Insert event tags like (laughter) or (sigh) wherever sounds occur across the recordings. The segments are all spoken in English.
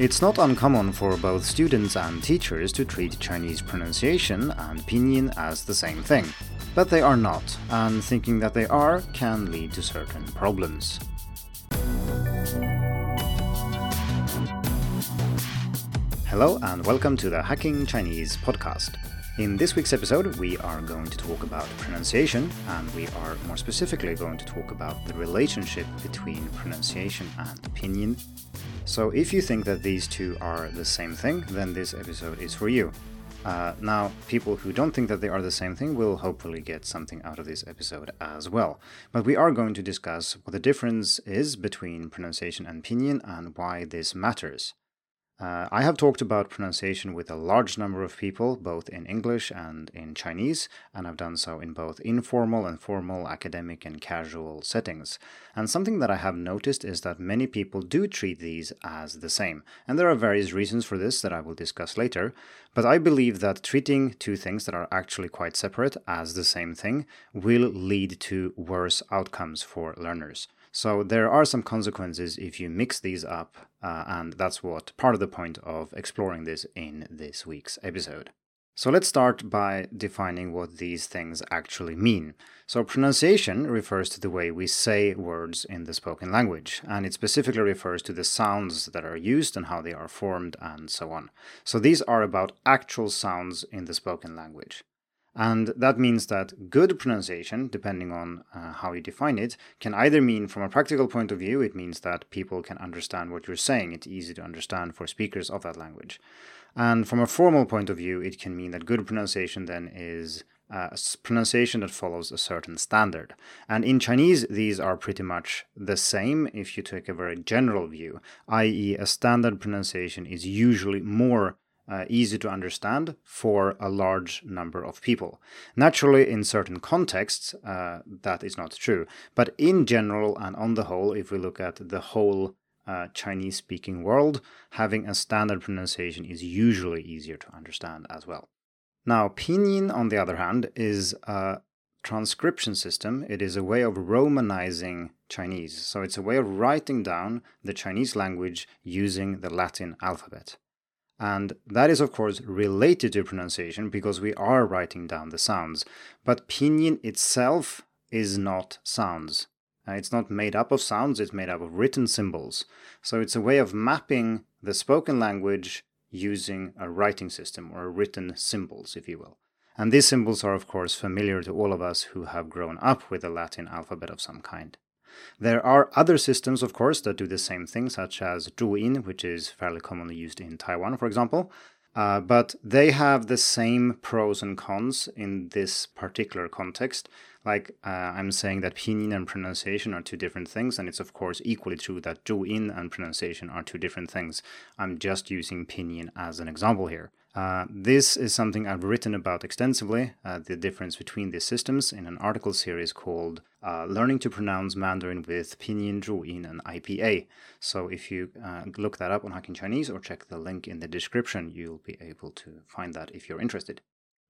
It's not uncommon for both students and teachers to treat Chinese pronunciation and pinyin as the same thing. But they are not, and thinking that they are can lead to certain problems. Hello, and welcome to the Hacking Chinese podcast. In this week's episode, we are going to talk about pronunciation, and we are more specifically going to talk about the relationship between pronunciation and pinyin so if you think that these two are the same thing, then this episode is for you. Uh, now, people who don't think that they are the same thing will hopefully get something out of this episode as well. But we are going to discuss what the difference is between pronunciation and pinyin and why this matters. Uh, I have talked about pronunciation with a large number of people, both in English and in Chinese, and I've done so in both informal and formal academic and casual settings. And something that I have noticed is that many people do treat these as the same. And there are various reasons for this that I will discuss later. But I believe that treating two things that are actually quite separate as the same thing will lead to worse outcomes for learners. So there are some consequences if you mix these up, uh, and that's what part of the point of exploring this in this week's episode. So let's start by defining what these things actually mean. So pronunciation refers to the way we say words in the spoken language, and it specifically refers to the sounds that are used and how they are formed and so on. So these are about actual sounds in the spoken language. And that means that good pronunciation, depending on uh, how you define it, can either mean, from a practical point of view, it means that people can understand what you're saying. It's easy to understand for speakers of that language. And from a formal point of view, it can mean that good pronunciation then is uh, a pronunciation that follows a certain standard. And in Chinese, these are pretty much the same if you take a very general view, i.e., a standard pronunciation is usually more uh, easy to understand for a large number of people. Naturally, in certain contexts, uh, that is not true. But in general and on the whole, if we look at the whole uh, Chinese speaking world, having a standard pronunciation is usually easier to understand as well. Now, pinyin, on the other hand, is a transcription system. It is a way of romanizing Chinese. So it's a way of writing down the Chinese language using the Latin alphabet. And that is, of course, related to pronunciation because we are writing down the sounds. But pinyin itself is not sounds. Uh, it's not made up of sounds, it's made up of written symbols. So it's a way of mapping the spoken language using a writing system or written symbols, if you will. And these symbols are, of course, familiar to all of us who have grown up with the Latin alphabet of some kind. There are other systems, of course, that do the same thing, such as Zhuyin, which is fairly commonly used in Taiwan, for example. Uh, but they have the same pros and cons in this particular context. Like uh, I'm saying that pinyin and pronunciation are two different things, and it's of course equally true that zhuyin and pronunciation are two different things. I'm just using pinyin as an example here. Uh, this is something I've written about extensively, uh, the difference between these systems, in an article series called uh, Learning to Pronounce Mandarin with Pinyin, Zhuyin, and IPA. So if you uh, look that up on Hacking Chinese or check the link in the description, you'll be able to find that if you're interested.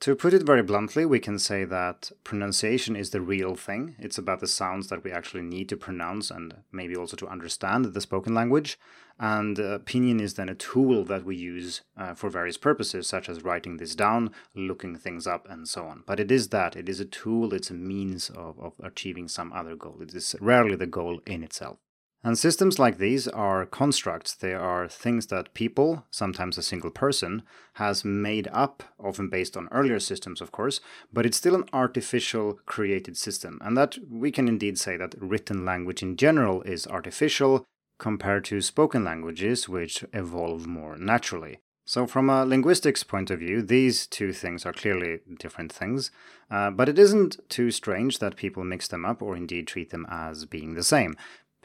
To put it very bluntly, we can say that pronunciation is the real thing. It's about the sounds that we actually need to pronounce and maybe also to understand the spoken language. And uh, pinyin is then a tool that we use uh, for various purposes, such as writing this down, looking things up, and so on. But it is that. It is a tool, it's a means of, of achieving some other goal. It is rarely the goal in itself. And systems like these are constructs. They are things that people, sometimes a single person, has made up, often based on earlier systems, of course, but it's still an artificial created system. And that we can indeed say that written language in general is artificial compared to spoken languages, which evolve more naturally. So, from a linguistics point of view, these two things are clearly different things, uh, but it isn't too strange that people mix them up or indeed treat them as being the same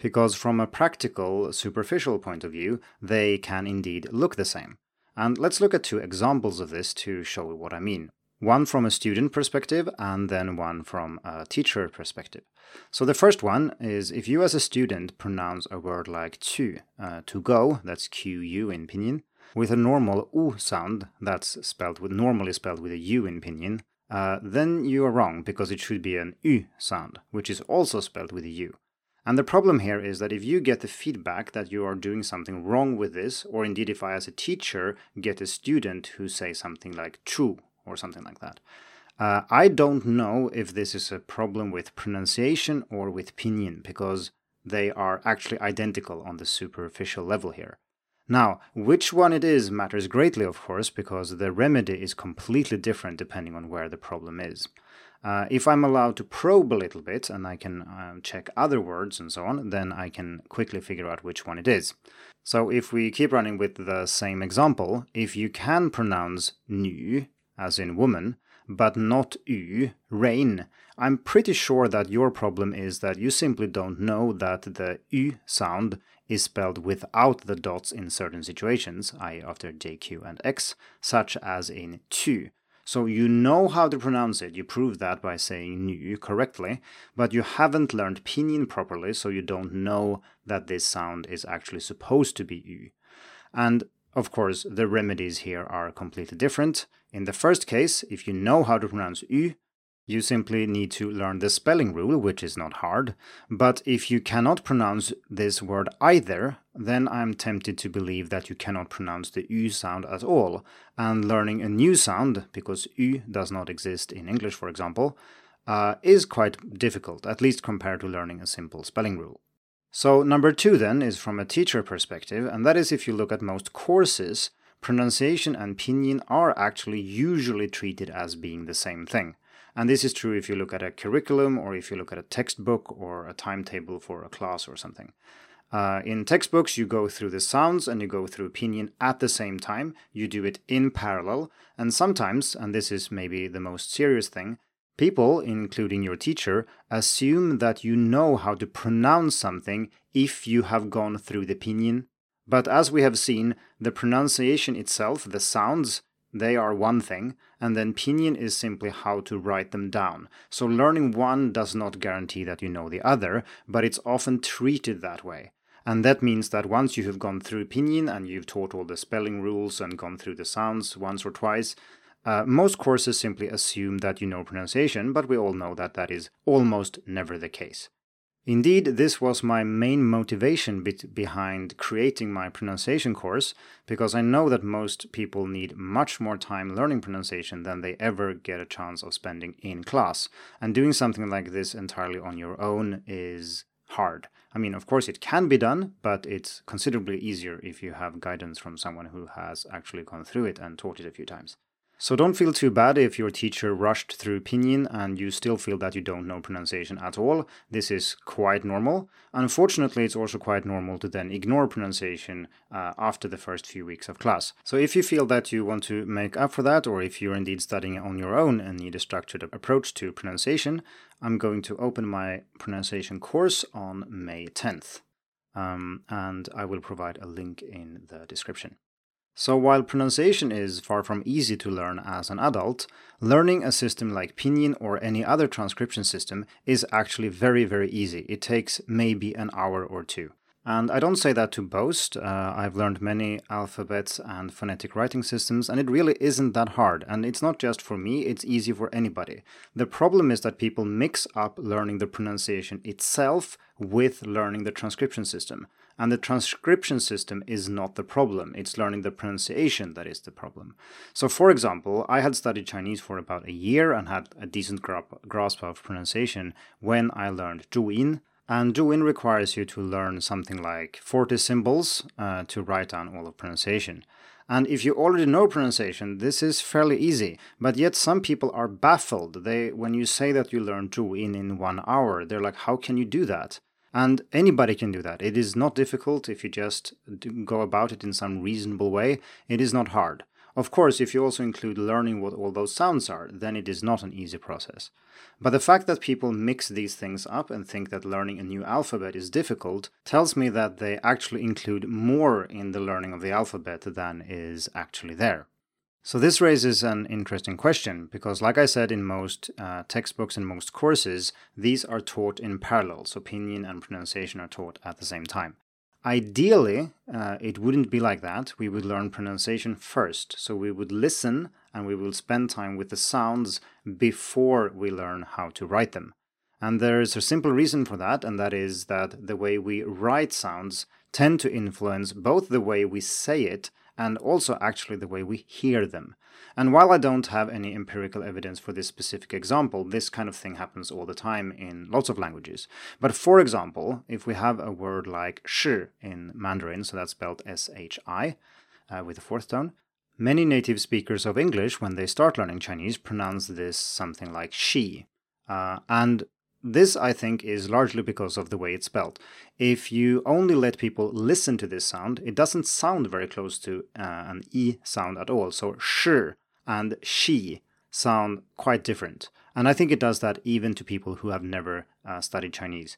because from a practical, superficial point of view, they can indeed look the same. And let's look at two examples of this to show what I mean. One from a student perspective and then one from a teacher perspective. So the first one is if you as a student pronounce a word like qu, uh, to go, that's Q-U in pinyin, with a normal u sound, that's spelled with normally spelled with a u in pinyin, uh, then you are wrong because it should be an u sound, which is also spelled with a u. And the problem here is that if you get the feedback that you are doing something wrong with this, or indeed if I as a teacher get a student who say something like true or something like that, uh, I don't know if this is a problem with pronunciation or with pinyin because they are actually identical on the superficial level here. Now, which one it is matters greatly, of course, because the remedy is completely different depending on where the problem is. Uh, if I'm allowed to probe a little bit and I can um, check other words and so on, then I can quickly figure out which one it is. So if we keep running with the same example, if you can pronounce nu, as in woman, but not u, rain, I'm pretty sure that your problem is that you simply don't know that the u sound is spelled without the dots in certain situations, i.e. after j, q, and x, such as in qu. So you know how to pronounce it. You prove that by saying nu correctly, but you haven't learned pinyin properly, so you don't know that this sound is actually supposed to be u. And of course, the remedies here are completely different. In the first case, if you know how to pronounce u, you simply need to learn the spelling rule, which is not hard. But if you cannot pronounce this word either, then I'm tempted to believe that you cannot pronounce the U sound at all. And learning a new sound, because U does not exist in English, for example, uh, is quite difficult, at least compared to learning a simple spelling rule. So, number two then is from a teacher perspective, and that is if you look at most courses, pronunciation and pinyin are actually usually treated as being the same thing. And this is true if you look at a curriculum or if you look at a textbook or a timetable for a class or something. Uh, in textbooks, you go through the sounds and you go through pinyin at the same time. You do it in parallel. And sometimes, and this is maybe the most serious thing, people, including your teacher, assume that you know how to pronounce something if you have gone through the pinyin. But as we have seen, the pronunciation itself, the sounds, they are one thing, and then pinyin is simply how to write them down. So learning one does not guarantee that you know the other, but it's often treated that way. And that means that once you have gone through pinyin and you've taught all the spelling rules and gone through the sounds once or twice, uh, most courses simply assume that you know pronunciation, but we all know that that is almost never the case. Indeed, this was my main motivation behind creating my pronunciation course, because I know that most people need much more time learning pronunciation than they ever get a chance of spending in class. And doing something like this entirely on your own is hard. I mean, of course, it can be done, but it's considerably easier if you have guidance from someone who has actually gone through it and taught it a few times. So don't feel too bad if your teacher rushed through pinyin and you still feel that you don't know pronunciation at all. This is quite normal. Unfortunately, it's also quite normal to then ignore pronunciation uh, after the first few weeks of class. So if you feel that you want to make up for that, or if you're indeed studying on your own and need a structured approach to pronunciation, I'm going to open my pronunciation course on May 10th. Um, and I will provide a link in the description. So while pronunciation is far from easy to learn as an adult, learning a system like Pinyin or any other transcription system is actually very, very easy. It takes maybe an hour or two. And I don't say that to boast. Uh, I've learned many alphabets and phonetic writing systems, and it really isn't that hard. And it's not just for me, it's easy for anybody. The problem is that people mix up learning the pronunciation itself with learning the transcription system. And the transcription system is not the problem, it's learning the pronunciation that is the problem. So, for example, I had studied Chinese for about a year and had a decent grasp of pronunciation when I learned Zhuyin. And Zhuyin requires you to learn something like 40 symbols uh, to write down all of pronunciation. And if you already know pronunciation, this is fairly easy. But yet some people are baffled. They when you say that you learn Zhuyin in one hour, they're like, how can you do that? And anybody can do that. It is not difficult if you just go about it in some reasonable way. It is not hard. Of course, if you also include learning what all those sounds are, then it is not an easy process. But the fact that people mix these things up and think that learning a new alphabet is difficult tells me that they actually include more in the learning of the alphabet than is actually there. So, this raises an interesting question because, like I said, in most uh, textbooks and most courses, these are taught in parallel. So, pinyin and pronunciation are taught at the same time. Ideally, uh, it wouldn't be like that. We would learn pronunciation first. So, we would listen and we will spend time with the sounds before we learn how to write them. And there's a simple reason for that, and that is that the way we write sounds tend to influence both the way we say it and also actually the way we hear them. And while I don't have any empirical evidence for this specific example, this kind of thing happens all the time in lots of languages. But for example, if we have a word like shi in Mandarin, so that's spelled S H I uh, with a fourth tone, many native speakers of English, when they start learning Chinese, pronounce this something like she. Uh, and this, I think, is largely because of the way it's spelled. If you only let people listen to this sound, it doesn't sound very close to uh, an E sound at all. So, shi and she sound quite different. And I think it does that even to people who have never uh, studied Chinese.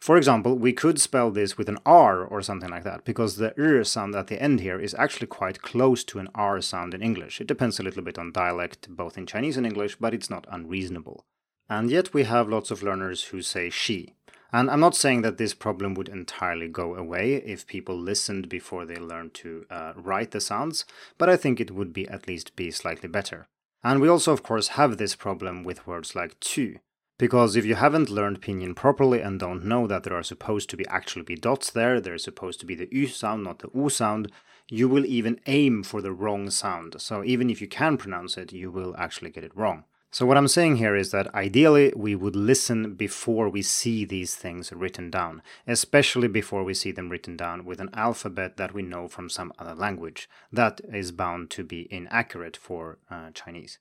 For example, we could spell this with an R or something like that, because the R sound at the end here is actually quite close to an R sound in English. It depends a little bit on dialect, both in Chinese and English, but it's not unreasonable. And yet we have lots of learners who say she. And I'm not saying that this problem would entirely go away if people listened before they learned to uh, write the sounds, but I think it would be at least be slightly better. And we also, of course, have this problem with words like qu, because if you haven't learned pinyin properly and don't know that there are supposed to be actually be dots there, there's supposed to be the u sound, not the u sound, you will even aim for the wrong sound. So even if you can pronounce it, you will actually get it wrong. So, what I'm saying here is that ideally we would listen before we see these things written down, especially before we see them written down with an alphabet that we know from some other language. That is bound to be inaccurate for uh, Chinese.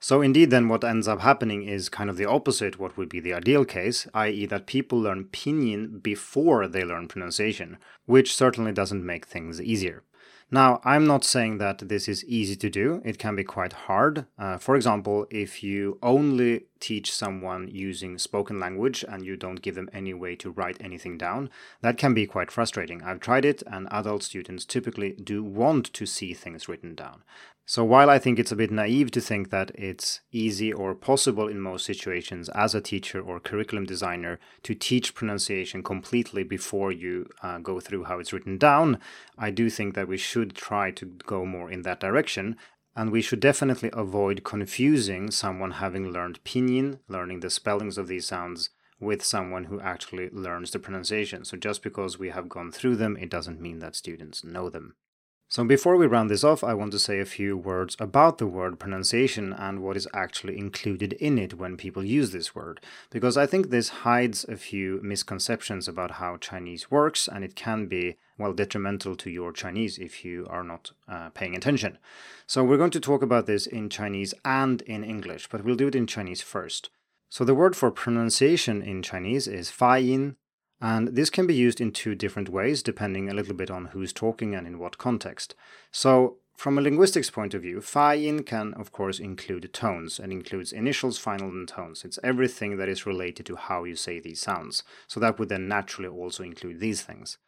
So, indeed, then what ends up happening is kind of the opposite, what would be the ideal case, i.e., that people learn pinyin before they learn pronunciation, which certainly doesn't make things easier. Now, I'm not saying that this is easy to do. It can be quite hard. Uh, for example, if you only teach someone using spoken language and you don't give them any way to write anything down, that can be quite frustrating. I've tried it, and adult students typically do want to see things written down. So while I think it's a bit naive to think that it's easy or possible in most situations as a teacher or curriculum designer to teach pronunciation completely before you uh, go through how it's written down, I do think that we should try to go more in that direction. And we should definitely avoid confusing someone having learned pinyin, learning the spellings of these sounds, with someone who actually learns the pronunciation. So just because we have gone through them, it doesn't mean that students know them. So, before we round this off, I want to say a few words about the word pronunciation and what is actually included in it when people use this word, because I think this hides a few misconceptions about how Chinese works and it can be, well, detrimental to your Chinese if you are not uh, paying attention. So, we're going to talk about this in Chinese and in English, but we'll do it in Chinese first. So, the word for pronunciation in Chinese is yin. And this can be used in two different ways, depending a little bit on who's talking and in what context. So, from a linguistics point of view, Fayin can, of course, include tones and includes initials, final, and tones. It's everything that is related to how you say these sounds. So that would then naturally also include these things.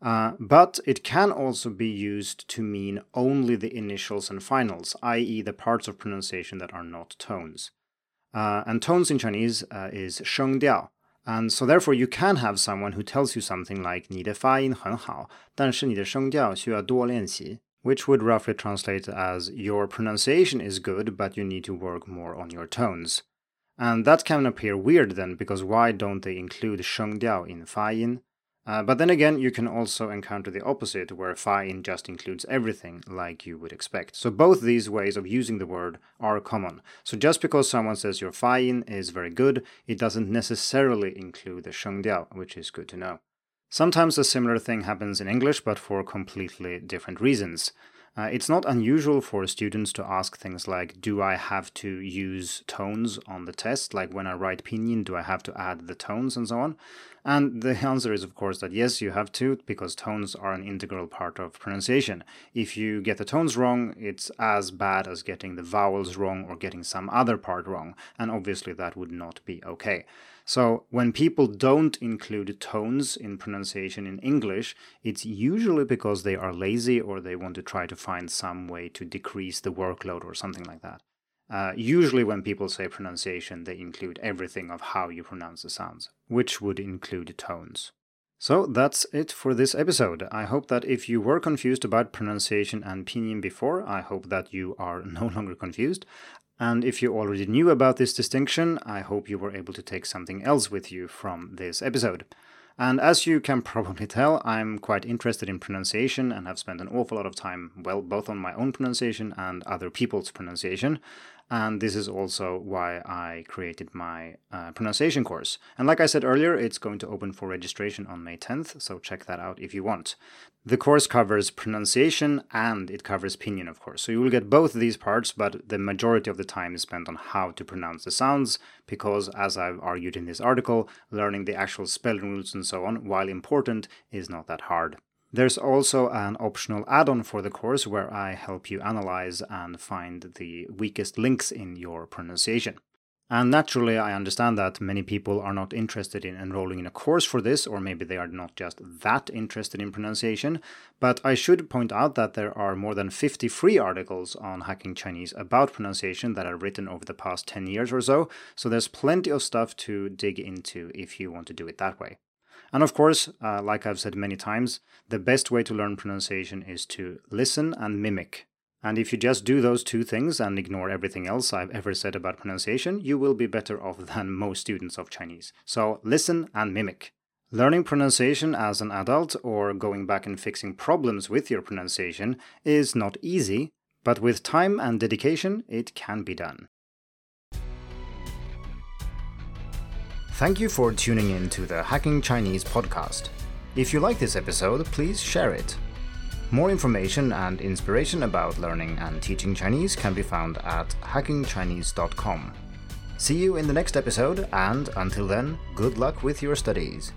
Uh, but it can also be used to mean only the initials and finals, i.e., the parts of pronunciation that are not tones. Uh, and tones in Chinese uh, is sheng diao, and so therefore you can have someone who tells you something like 你的发音很好，但是你的声调需要多练习 which would roughly translate as your pronunciation is good, but you need to work more on your tones. And that can appear weird then, because why don't they include 声调 in 发音? Uh, but then again, you can also encounter the opposite, where fayin just includes everything, like you would expect. So both these ways of using the word are common. So just because someone says your fayin is very good, it doesn't necessarily include the shengdiao, which is good to know. Sometimes a similar thing happens in English, but for completely different reasons. Uh, it's not unusual for students to ask things like, do I have to use tones on the test? Like when I write pinyin, do I have to add the tones and so on? And the answer is, of course, that yes, you have to, because tones are an integral part of pronunciation. If you get the tones wrong, it's as bad as getting the vowels wrong or getting some other part wrong, and obviously that would not be okay. So, when people don't include tones in pronunciation in English, it's usually because they are lazy or they want to try to find some way to decrease the workload or something like that. Uh, usually, when people say pronunciation, they include everything of how you pronounce the sounds, which would include tones. So that's it for this episode. I hope that if you were confused about pronunciation and pinyin before, I hope that you are (laughs) no longer confused. And if you already knew about this distinction, I hope you were able to take something else with you from this episode. And as you can (laughs) probably tell, I'm quite interested in pronunciation and have spent an awful lot of time, well, both on my own pronunciation and other people's pronunciation. And this is also why I created my uh, pronunciation course. And like I said earlier, it's going to open for registration on May 10th, so check that out if you want. The course covers pronunciation and it covers pinyin, of course. So you will get both of these parts, but the majority of the time is spent on how to pronounce the sounds, because as I've argued in this article, learning the actual spelling rules and so on, while important, is not that hard. There's also an optional add on for the course where I help you analyze and find the weakest links in your pronunciation. And naturally, I understand that many people are not interested in enrolling in a course for this, or maybe they are not just that interested in pronunciation. But I should point out that there are more than 50 free articles on Hacking Chinese about pronunciation that are written over the past 10 years or so, so there's plenty of stuff to dig into if you want to do it that way. And of course, uh, like I've said many times, the best way to learn pronunciation is to listen and mimic. And if you just do those two things and ignore everything else I've ever said about pronunciation, you will be better off (laughs) than most students of Chinese. So listen and mimic. Learning pronunciation as an adult or going back and fixing problems with your pronunciation is not easy, but with time and dedication, it can be done. Thank you for tuning in to the Hacking Chinese podcast. If you like this episode, please share it. More information and inspiration about learning and teaching Chinese can be found at hackingchinese.com. See you in the next episode, and until then, good luck with your studies.